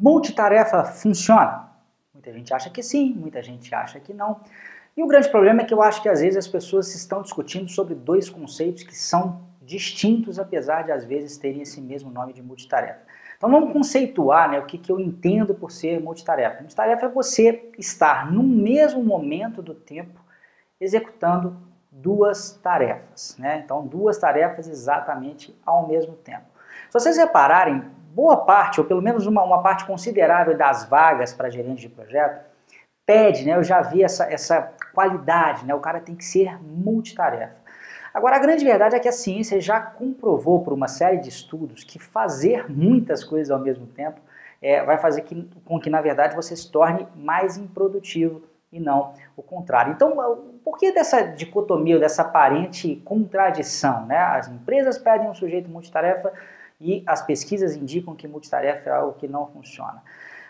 Multitarefa funciona? Muita gente acha que sim, muita gente acha que não. E o grande problema é que eu acho que às vezes as pessoas estão discutindo sobre dois conceitos que são distintos, apesar de às vezes terem esse mesmo nome de multitarefa. Então vamos conceituar né, o que, que eu entendo por ser multitarefa. Multitarefa é você estar no mesmo momento do tempo executando duas tarefas. Né? Então duas tarefas exatamente ao mesmo tempo. Se vocês repararem, boa parte, ou pelo menos uma, uma parte considerável das vagas para gerente de projeto, pede, né, eu já vi essa, essa qualidade, né, o cara tem que ser multitarefa. Agora, a grande verdade é que a ciência já comprovou por uma série de estudos que fazer muitas coisas ao mesmo tempo é, vai fazer que, com que, na verdade, você se torne mais improdutivo e não o contrário. Então, por que dessa dicotomia, dessa aparente contradição? Né? As empresas pedem um sujeito multitarefa e as pesquisas indicam que multitarefa é algo que não funciona.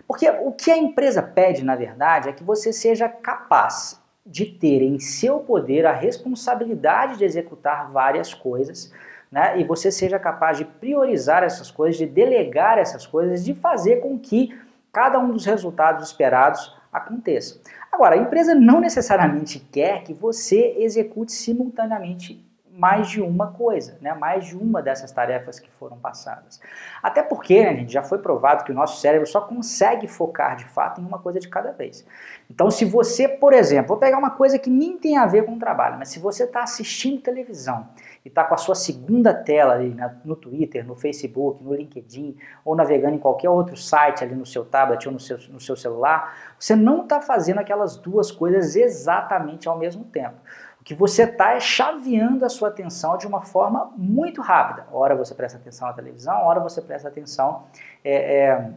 Porque o que a empresa pede, na verdade, é que você seja capaz de ter em seu poder a responsabilidade de executar várias coisas, né? E você seja capaz de priorizar essas coisas, de delegar essas coisas, de fazer com que cada um dos resultados esperados aconteça. Agora, a empresa não necessariamente quer que você execute simultaneamente mais de uma coisa, né? mais de uma dessas tarefas que foram passadas. Até porque, né, gente, já foi provado que o nosso cérebro só consegue focar de fato em uma coisa de cada vez. Então, se você, por exemplo, vou pegar uma coisa que nem tem a ver com o trabalho, mas se você está assistindo televisão e está com a sua segunda tela ali né, no Twitter, no Facebook, no LinkedIn, ou navegando em qualquer outro site ali no seu tablet ou no seu, no seu celular, você não está fazendo aquelas duas coisas exatamente ao mesmo tempo. O que você está é chaveando a sua atenção de uma forma muito rápida. Ora você presta atenção na televisão, ora você presta atenção é, é,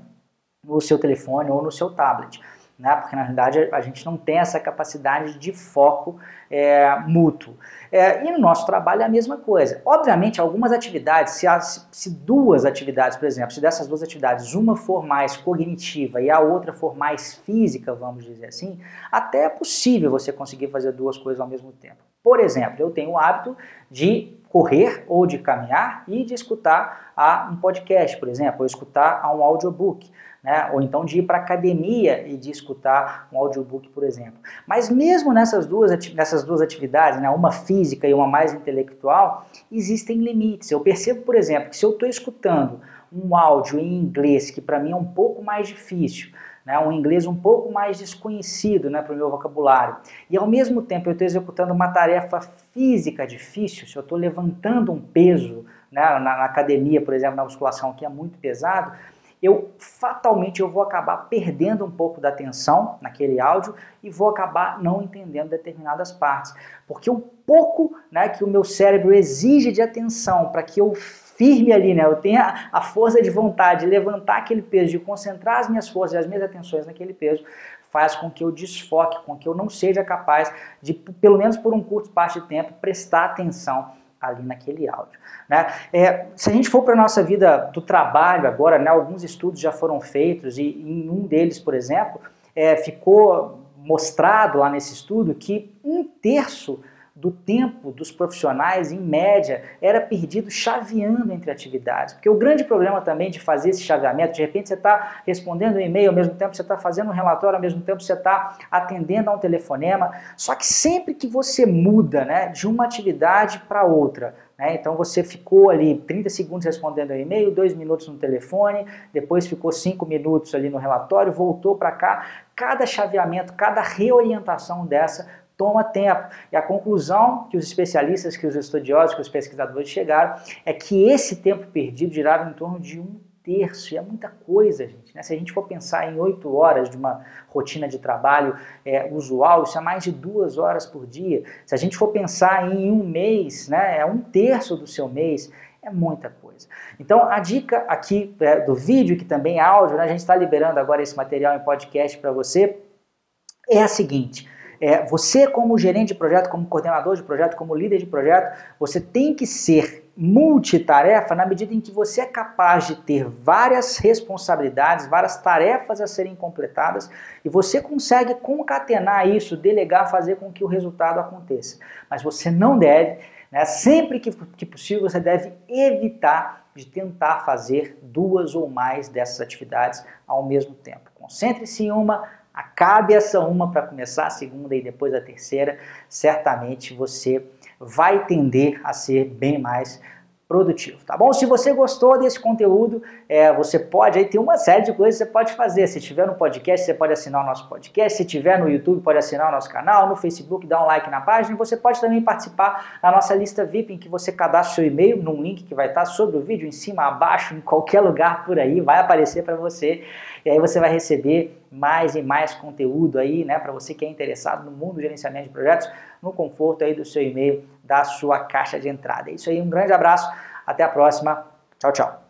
no seu telefone ou no seu tablet né? porque na realidade a gente não tem essa capacidade de foco é, mútuo. É, e no nosso trabalho é a mesma coisa. Obviamente, algumas atividades, se, as, se duas atividades, por exemplo, se dessas duas atividades uma for mais cognitiva e a outra for mais física, vamos dizer assim, até é possível você conseguir fazer duas coisas ao mesmo tempo. Por exemplo, eu tenho o hábito de correr ou de caminhar e de escutar a um podcast, por exemplo, ou escutar a um audiobook né? ou então de ir para academia e de escutar um audiobook, por exemplo. Mas mesmo nessas duas, nessas duas atividades, né? uma física e uma mais intelectual, existem limites. Eu percebo, por exemplo, que se eu estou escutando um áudio em inglês, que para mim é um pouco mais difícil, né, um inglês um pouco mais desconhecido né, para o meu vocabulário. E ao mesmo tempo eu estou executando uma tarefa física difícil, se eu estou levantando um peso né, na, na, academia, por exemplo, na musculação, que é muito pesado, eu fatalmente eu vou acabar perdendo um pouco da atenção naquele áudio e vou acabar não entendendo determinadas partes. Porque o pouco né, que o meu cérebro exige de atenção para que eu firme ali, né, eu tenha a força de vontade de levantar aquele peso, de concentrar as minhas forças e as minhas atenções naquele peso, faz com que eu desfoque, com que eu não seja capaz de, pelo menos por um curto espaço de tempo, prestar atenção ali naquele áudio. Né? É, se a gente for para a nossa vida do trabalho agora, né, alguns estudos já foram feitos e em um deles, por exemplo, é, ficou mostrado lá nesse estudo que um terço do tempo dos profissionais, em média, era perdido chaveando entre atividades. Porque o grande problema também de fazer esse chaveamento, de repente você está respondendo um e-mail, ao mesmo tempo você está fazendo um relatório, ao mesmo tempo você está atendendo a um telefonema. Só que sempre que você muda né, de uma atividade para outra, né, então você ficou ali 30 segundos respondendo ao e-mail, 2 minutos no telefone, depois ficou 5 minutos ali no relatório, voltou para cá. Cada chaveamento, cada reorientação dessa toma tempo. E a conclusão que os especialistas, que os estudiosos, que os pesquisadores chegaram é que esse tempo perdido girava em torno de um terço, e é muita coisa, gente. Né? Se a gente for pensar em oito horas de uma rotina de trabalho é, usual, isso é mais de duas horas por dia. Se a gente for pensar em um mês, né, é um terço do seu mês, é muita coisa. Então, a dica aqui é, do vídeo, que também é áudio, né, a gente está liberando agora esse material em podcast para você, é a seguinte: é, você, como gerente de projeto, como coordenador de projeto, como líder de projeto, você tem que ser multitarefa na medida em que você é capaz de ter várias responsabilidades, várias tarefas a serem completadas e você consegue concatenar isso, delegar, fazer com que o resultado aconteça. Mas você não deve, né, sempre que, que possível, você deve evitar de tentar fazer duas ou mais dessas atividades ao mesmo tempo. Concentre-se em uma, acabe essa uma para começar a segunda e depois a terceira, certamente você vai tender a ser bem mais produtivo, tá bom? Se você gostou desse conteúdo, é, você pode aí ter uma série de coisas que você pode fazer. Se estiver no podcast, você pode assinar o nosso podcast. Se estiver no YouTube, pode assinar o nosso canal. No Facebook, dá um like na página. Você pode também participar da nossa lista VIP, em que você cadastra seu e-mail num link que vai estar sobre o vídeo, em cima, abaixo, em qualquer lugar por aí, vai aparecer para você. E aí você vai receber mais e mais conteúdo aí, né, para você que é interessado no mundo do gerenciamento de projetos, no conforto aí do seu e-mail, da sua caixa de entrada. É isso aí, um grande abraço, até a próxima, tchau, tchau.